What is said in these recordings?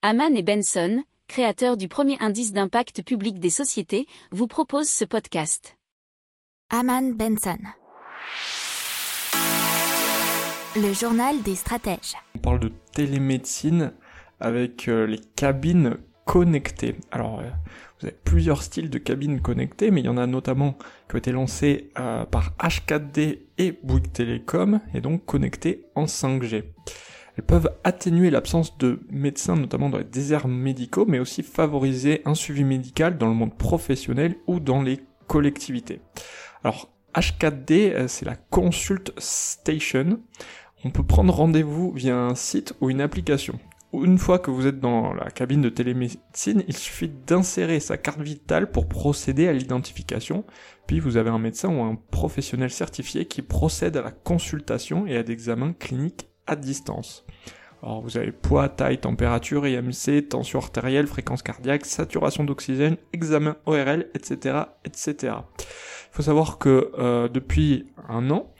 Haman et Benson, créateurs du premier indice d'impact public des sociétés, vous proposent ce podcast. Haman Benson. Le journal des stratèges. On parle de télémédecine avec euh, les cabines connectées. Alors, euh, vous avez plusieurs styles de cabines connectées, mais il y en a notamment qui ont été lancés euh, par H4D et Bouygues Telecom, et donc connectées en 5G. Elles peuvent atténuer l'absence de médecins, notamment dans les déserts médicaux, mais aussi favoriser un suivi médical dans le monde professionnel ou dans les collectivités. Alors, H4D, c'est la Consult Station. On peut prendre rendez-vous via un site ou une application. Une fois que vous êtes dans la cabine de télémédecine, il suffit d'insérer sa carte vitale pour procéder à l'identification, puis vous avez un médecin ou un professionnel certifié qui procède à la consultation et à l'examen clinique à distance. Alors vous avez poids, taille, température, IMC, tension artérielle, fréquence cardiaque, saturation d'oxygène, examen ORL, etc., etc. Il faut savoir que euh, depuis un an,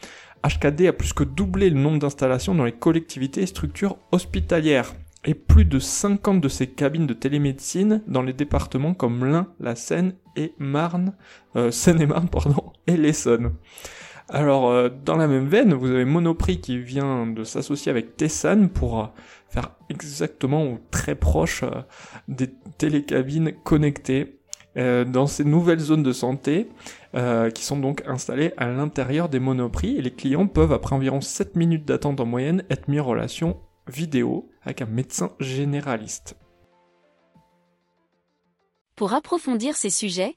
HKD a plus que doublé le nombre d'installations dans les collectivités et structures hospitalières et plus de 50 de ces cabines de télémédecine dans les départements comme l'Ain, la Seine et Marne, euh, Seine-et-Marne pardon, et l'Essonne. Alors, euh, dans la même veine, vous avez Monoprix qui vient de s'associer avec Tessan pour euh, faire exactement ou très proche euh, des télécabines connectées dans ces nouvelles zones de santé qui sont donc installées à l'intérieur des Monoprix et les clients peuvent, après environ 7 minutes d'attente en moyenne, être mis en relation vidéo avec un médecin généraliste. Pour approfondir ces sujets,